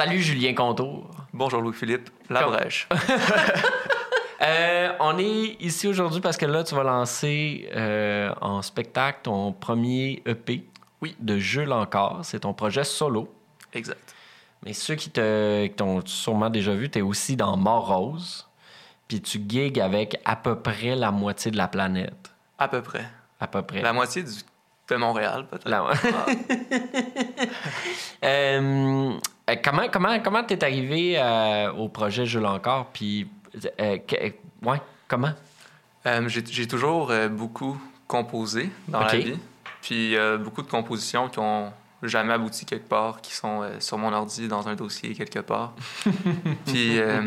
Salut Julien Contour. Bonjour Louis-Philippe, la Comme- brèche. Euh, on est ici aujourd'hui parce que là, tu vas lancer euh, en spectacle ton premier EP Oui. de Jules encore. C'est ton projet solo. Exact. Mais ceux qui t'ont sûrement déjà vu, tu es aussi dans Mort-Rose. Puis tu gigues avec à peu près la moitié de la planète. À peu près. À peu près. La moitié du... de Montréal, peut-être. La- Euh, euh, comment comment comment t'es arrivé euh, au projet Jules encore puis euh, ouais comment? Euh, j'ai, toujours euh, beaucoup composé dans Ok. la vie. Puis euh, beaucoup de compositions qui ont jamais abouti quelque part, qui sont euh, sur mon ordi dans un dossier quelque part. Puis euh,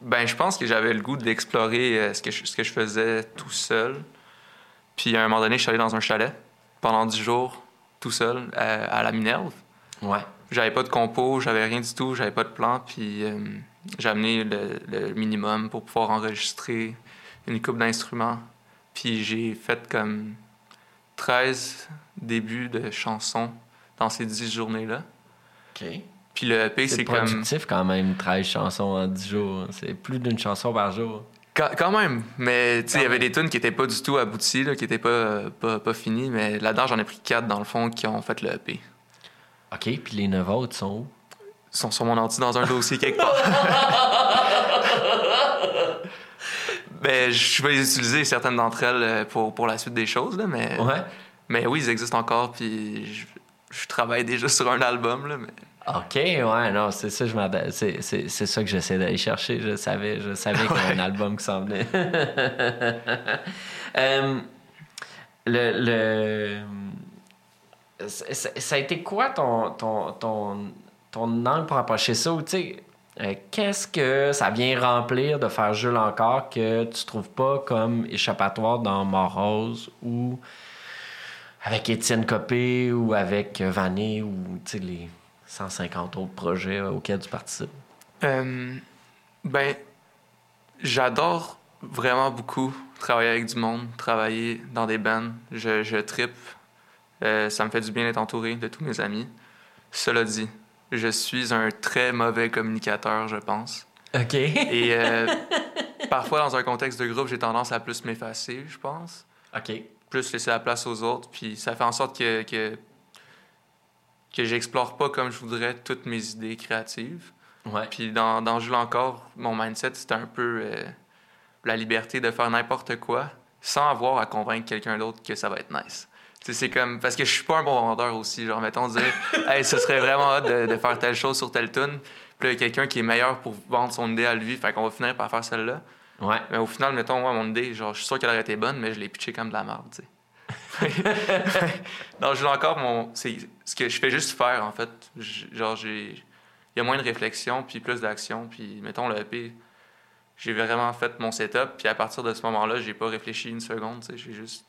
ben je pense que j'avais le goût d'explorer euh, ce, que je, ce que je faisais tout seul. Puis à un moment donné, je suis allé dans un chalet pendant 10 jours tout seul euh, à la Minerve. ouais J'avais pas de compo, j'avais rien du tout, j'avais pas de plan, puis euh, j'ai amené le, le minimum pour pouvoir enregistrer une coupe d'instruments. Puis j'ai fait comme 13 débuts de chansons dans ces 10 journées-là. ok Puis le EP, c'est c'est comme... productif quand même 13 chansons en 10 jours c'est plus d'une chanson par jour Quand, quand même, mais tu sais, il y avait des tunes qui étaient pas du tout abouties, là, qui étaient pas, pas, pas finies, mais là-dedans, j'en ai pris 4 dans le fond qui ont fait le EP. Ok puis les 9 autres sont où? Ils sont sur mon ordi dans un dossier quelque part. ben, je vais utiliser certaines d'entre elles euh, pour, pour la suite des choses, là, mais, ouais. mais oui, ils existent encore, puis je, je travaille déjà sur un album, là, mais ok ouais non c'est ça je m'attends- c'est c'est c'est ça que j'essaie d'aller chercher je savais je savais qu'il y avait un album qui s'en venait. Euh, le, le ça, a été quoi ton, ton, ton, ton angle pour approcher ça? Euh, Qu'est-ce que ça vient remplir de faire Jules encore que tu trouves pas comme échappatoire dans Morose ou avec Étienne Copé ou avec Vané ou les 150 autres projets auxquels tu participes? Euh, ben, j'adore vraiment beaucoup travailler avec du monde, travailler dans des bands. Je, je trippe. Euh, ça me fait du bien d'être entouré de tous mes amis. Cela dit, je suis un très mauvais communicateur, je pense. OK. Et euh, parfois, dans un contexte de groupe, j'ai tendance à plus m'effacer, je pense. OK. Plus laisser la place aux autres. Puis ça fait en sorte que, que, que j'explore pas comme je voudrais toutes mes idées créatives. Ouais. Puis dans, dans Jules encore, mon mindset, c'était un peu euh, la liberté de faire n'importe quoi sans avoir à convaincre quelqu'un d'autre que ça va être nice. C'est comme... Parce que je suis pas un bon vendeur aussi. Genre, mettons, dire « Hey, ce serait vraiment hot de, de faire telle chose sur telle tune. Puis là, il y a quelqu'un qui est meilleur pour vendre son idée à lui. Fait qu'on va finir par faire celle-là. Ouais. Mais au final, mettons, moi, mon idée, genre, je suis sûr qu'elle aurait été bonne, mais je l'ai pitché comme de la merde, tu sais. non, je encore mon. C'est ce que je fais juste faire, en fait. Genre, j'ai. Il y a moins de réflexion, puis plus d'action. Puis, mettons, le EP, j'ai vraiment fait mon setup, puis à partir de ce moment-là, j'ai pas réfléchi une seconde, tu sais. J'ai juste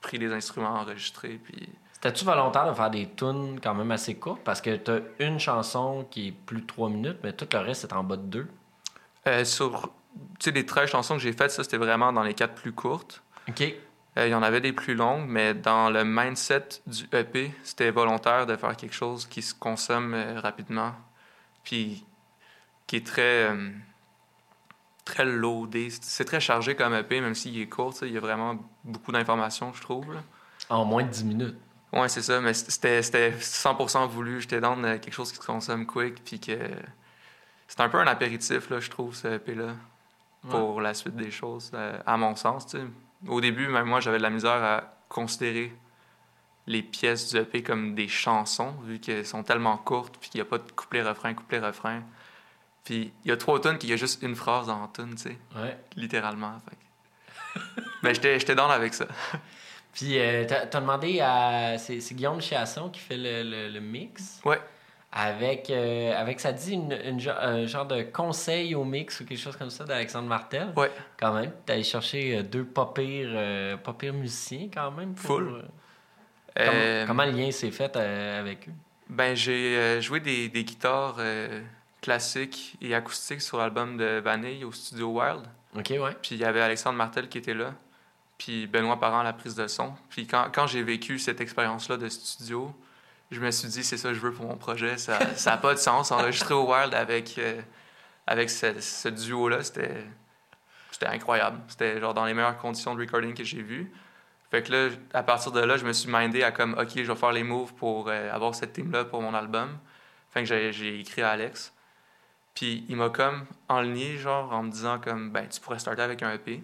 pris les instruments enregistrés, puis. C'était-tu volontaire de faire des tunes quand même assez courtes? Parce que t'as une chanson qui est plus de 3 minutes, mais tout le reste est en bas de 2. Euh, sur. Tu les 13 chansons que j'ai faites, ça, c'était vraiment dans les quatre plus courtes. OK. Euh, il y en avait des plus longues, mais dans le mindset du EP, c'était volontaire de faire quelque chose qui se consomme euh, rapidement, puis qui est très, très loadé. C'est- très chargé comme EP, même s'il est court. Il y a vraiment beaucoup d'informations, je trouve. là. En moins de 10 minutes. Ouais, c'est ça, mais c'était c'était 100% voulu. J'étais dans euh, quelque chose qui se consomme quick, puis que c'est un peu un apéritif, là, je trouve, ce EP-là, pour la suite des choses, euh, à mon sens. Au début, même moi, j'avais de la misère à considérer les pièces du EP comme des chansons, vu qu'elles sont tellement courtes, puis qu'il n'y a pas de couplet-refrain, couplet-refrain. Puis il y a trois tonnes qu'il y a juste une phrase dans la tune, tu sais, Ouais. littéralement. fait mais j'étais j'étais dans avec ça. Puis, euh, t'as demandé à. C'est c'est Guillaume Chiasson qui fait le, le- le mix. Ouais. Avec, euh, avec ça dit, une, un genre de conseil au mix ou quelque chose comme ça d'Alexandre Martel? Ouais. Quand même. T'es allé chercher euh, deux pas pires, euh, pas pires musiciens, quand même. pour, Full. comment, comment le lien s'est fait avec eux? Ben, j'ai joué des, des guitares classiques et acoustiques sur l'album de Vanille au studio Wild. OK, ouais. Puis il y avait Alexandre Martel qui était là, puis Benoît Parent à la prise de son. Puis quand, quand j'ai vécu cette expérience-là de studio, je me suis dit, c'est ça que je veux pour mon projet. Ça n'a pas de sens. Enregistrer au Wild avec, euh, avec ce, ce duo-là, c'était c'était incroyable. C'était genre dans les meilleures conditions de recording que j'ai vues. Fait que là, à partir de là, je me suis mindé à comme, OK, je vais faire les moves pour euh, avoir cette team-là pour mon album. Fait que j'ai écrit à Alex. Puis il m'a comme enligné, genre, en me disant comme, ben, tu pourrais starter avec un EP.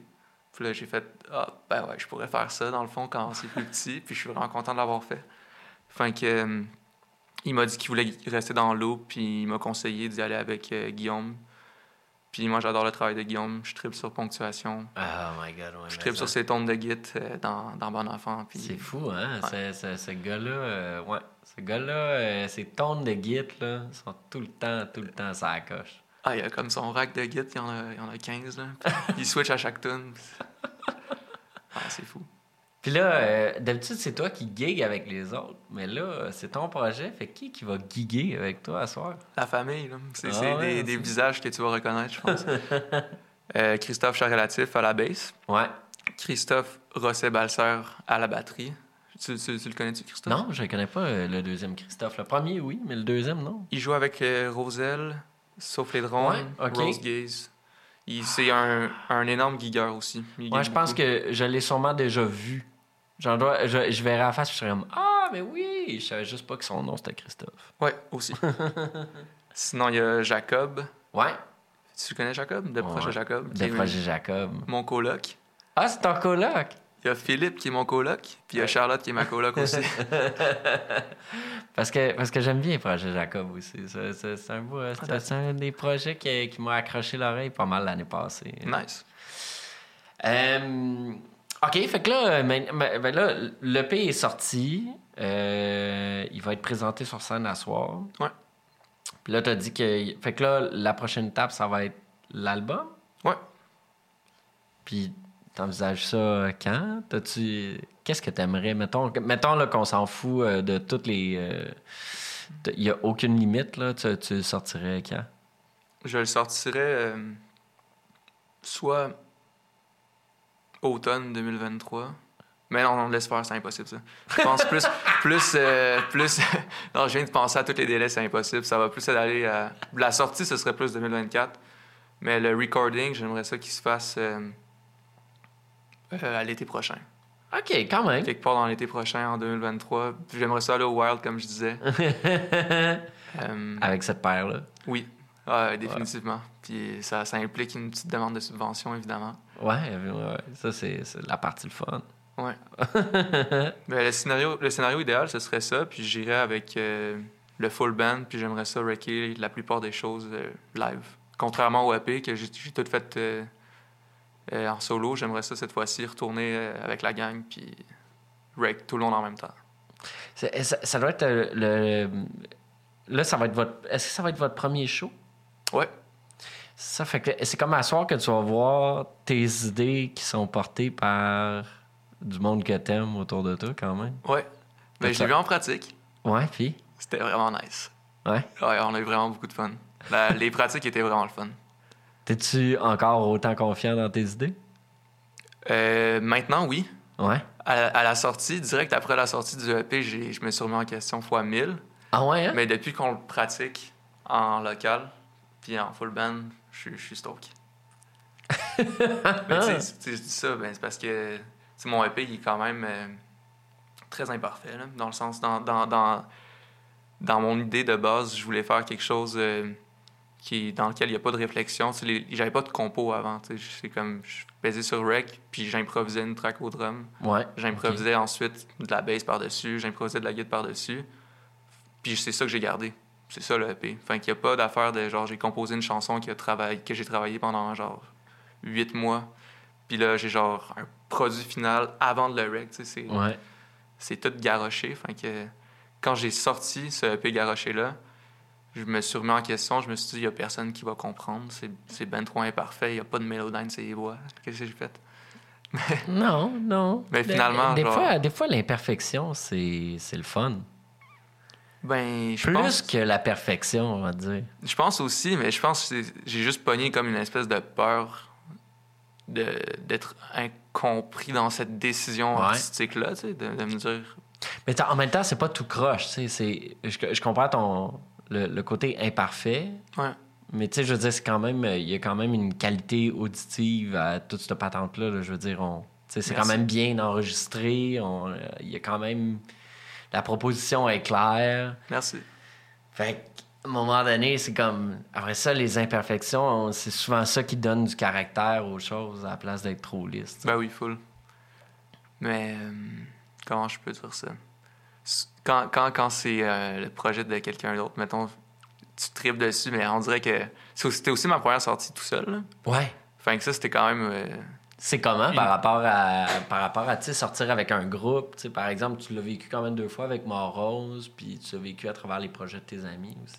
Puis là, j'ai fait, ah, ben ouais, je pourrais faire ça, dans le fond, quand c'est plus petit. Puis je suis vraiment content de l'avoir fait. Fait que, euh, il m'a dit qu'il voulait rester dans l'eau, puis il m'a conseillé d'y aller avec euh, Guillaume. Puis moi, j'adore le travail de Guillaume. Je tripe sur ponctuation. Oh my God, ouais, Je tripe sur ses tones de git euh, dans, dans Bon Enfant. Puis... C'est fou, hein? Ouais. Ce, ce gars-là, euh, ouais. Ce gars-là, euh, ses tones de git, là, sont tout le temps, tout le temps ça coche. Ah, il a comme son rack de git, il y en a, il y en a 15, là. il switch à chaque tune. ah, c'est fou. Puis là, euh, d'habitude, c'est toi qui gig avec les autres. Mais là, c'est ton projet. Fait qui qui va giguer avec toi à soir? La famille, là. C'est ah ouais, des, des, visages que tu vas reconnaître, je pense. euh, Christophe Charrelatif à la basse. Ouais. Christophe Rosset-Balser à la batterie. Tu, tu, tu le connais-tu, Christophe? Non, je ne connais pas euh, le deuxième Christophe. Le premier, oui, mais le deuxième, non. Il joue avec euh, Roselle, Sauf les drones, ouais, okay. Rose Gaze. C'est un, un, énorme gigueur aussi. Ouais, je pense que je l'ai sûrement déjà vu. J'en dois, je, je verrai la face, je serais comme Ah, mais oui! Je savais juste pas que son nom c'était Christophe. Ouais, aussi. Sinon, il y a Jacob. Ouais. Tu connais Jacob? De ouais. Jacob. De Projet Jacob. Mon coloc. Ah, c'est ton coloc? Il y a Philippe qui est mon coloc, puis il y a Charlotte qui est ma coloc aussi. parce que, parce que j'aime bien Projet Jacob aussi. C'est un, beau, c'est un des projets qui, qui m'a accroché l'oreille pas mal l'année passée. Nice. Euh, OK, fait que là, ben, ben là l'EP est sorti. Euh, il va être présenté sur scène à soir. Ouais. Puis là, tu as dit que. Fait que là, la prochaine étape, ça va être l'album. Ouais. Puis, t'envisages ça quand? T'as-tu. Qu'est-ce que t'aimerais? Mettons, mettons là, qu'on s'en fout euh, de toutes les. Il euh, n'y a aucune limite, là. Tu, tu le sortirais quand? Je le sortirais euh, soit automne 2023. Mais non, on laisse faire, c'est impossible, ça. Je pense plus. plus, euh, plus non, je viens de penser à tous les délais, c'est impossible. Ça va plus aller à. La sortie, ce serait plus 2024. Mais le recording, j'aimerais ça qu'il se fasse euh, euh, à l'été prochain. OK, quand même. Quelque part dans l'été prochain, en 2023. J'aimerais ça aller au Wild, comme je disais. euh, Avec cette paire-là? Oui, ah, définitivement. Puis ça, ça implique une petite demande de subvention, évidemment. Ouais, ouais. ça, c'est la partie le fun. Ouais. ben, le, scénario, le scénario idéal, ce serait ça. Puis j'irais avec euh, le full band. Puis j'aimerais ça wrecker la plupart des choses live. Contrairement au EP que j'ai tout fait euh, en solo, j'aimerais ça cette fois-ci retourner avec la gang. Puis wreck tout le monde en même temps. Ça, ça, doit être le. Là, ça va être votre. Est-ce que ça va être votre premier show? Ouais. Ça fait que c'est comme à soir que tu vas voir tes idées qui sont portées par du monde que t'aimes autour de toi, quand même. Ouais. Ben, je l'ai vu en pratique. Ouais, puis? C'était vraiment nice. Ouais? Ouais, on a eu vraiment beaucoup de fun. La, les pratiques étaient vraiment le fun. T'es-tu encore autant confiant dans tes idées? Euh, maintenant, oui. Ouais. À, à, la sortie, direct après la sortie du EP, je me suis remis en question fois 1000. Ah ouais, hein? Mais depuis qu'on le pratique en local, puis en full band, je, suis stock. mais tu sais, je dis ça, ben, c'est parce que mon EP, il est quand même euh, très imparfait, là, dans le sens, dans, dans, dans, dans, mon idée de base, je voulais faire quelque chose euh, qui, dans lequel il n'y a pas de réflexion. J'avais pas de compo avant. C'est comme, je pesais sur rec, puis j'improvisais une track au drum. Ouais, j'improvisais okay. ensuite de la bass par-dessus, j'improvisais de la guitare par-dessus. Puis c'est ça que j'ai gardé. C'est ça le EP. Enfin, qu'il n'y a pas d'affaire de genre, j'ai composé une chanson qui a travaillé, que j'ai travaillé pendant genre huit mois. Puis là, j'ai genre un produit final avant de le rec. C'est ouais. c'est tout garoché. Enfin, que quand j'ai sorti ce EP garoché-là, je me suis remis en question. Je me suis dit, il n'y a personne qui va comprendre. C'est ben trop imparfait. Il n'y a pas de mélodie, c'est les voix. Qu'est-ce que j'ai fait? non, non. Mais finalement, des, genre... fois, des fois, l'imperfection, c'est le fun. Ben, je Plus pense... que la perfection, on va dire. Je pense aussi, mais je pense que j'ai juste pogné comme une espèce de peur d'être incompris dans cette décision ouais. artistique-là, tu sais, de, de, me dire... Mais en même temps, c'est pas tout croche. tu sais, je comprends ton, le, le côté imparfait, Ouais. mais tu sais, je veux dire, c'est quand même, il y a quand même une qualité auditive à toute cette patente-là. là. Je veux dire, on, c'est quand même bien enregistré. on- euh, Il y a quand même. La proposition est claire. Merci. Fait qu'à un moment donné, c'est comme. Après ça, les imperfections, on- c'est souvent ça qui donne du caractère aux choses à la place d'être trop lisse. Ben oui, full. Mais euh, comment je peux dire ça? Quand, quand, quand c'est euh, le projet de quelqu'un d'autre, mettons, tu tripes dessus, mais on dirait que c'était aussi ma première sortie tout seul. là. Ouais. Fait que ça, c'était quand même. euh, C'est comment par rapport à par rapport à sortir avec un groupe, par exemple, tu l'as vécu quand même deux fois avec Morose, puis tu l'as vécu à travers les projets de tes amis aussi?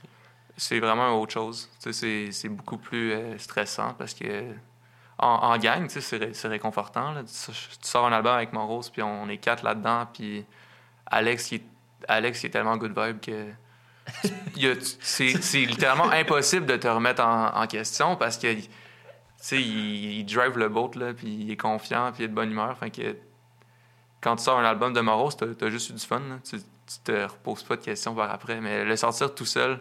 c'est vraiment autre chose. C'est c'est beaucoup plus euh, stressant parce que en, en gang, c'est ré- c'est réconfortant. là. Tu, tu sors un album avec Monrose, puis on est quatre là-dedans, puis Alex, il Alex, est tellement good vibe que c'est littéralement impossible de te remettre en, question parce que tu il, il drive le boat, là, puis il est confiant, puis il est de bonne humeur. Que quand tu sors un album de Morose, t'as as juste eu du fun. Tu, tu te reposes pas de questions par après. Mais le sortir tout seul,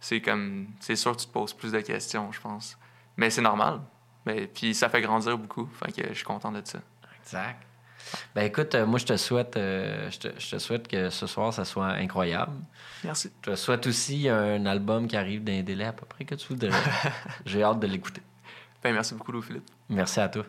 c'est comme c'est sûr que tu te poses plus de questions, je pense. Mais c'est normal. Mais puis ça fait grandir beaucoup. Que je suis content de ça. Exact. Ben écoute, euh, moi je te souhaite euh, je, te, je te souhaite que ce soir ça soit incroyable. Merci. Je te souhaite aussi un album qui arrive d'un délai à peu près que tu voudrais. J'ai hâte de l'écouter. Ben merci beaucoup, Louis Philippe. Merci à toi.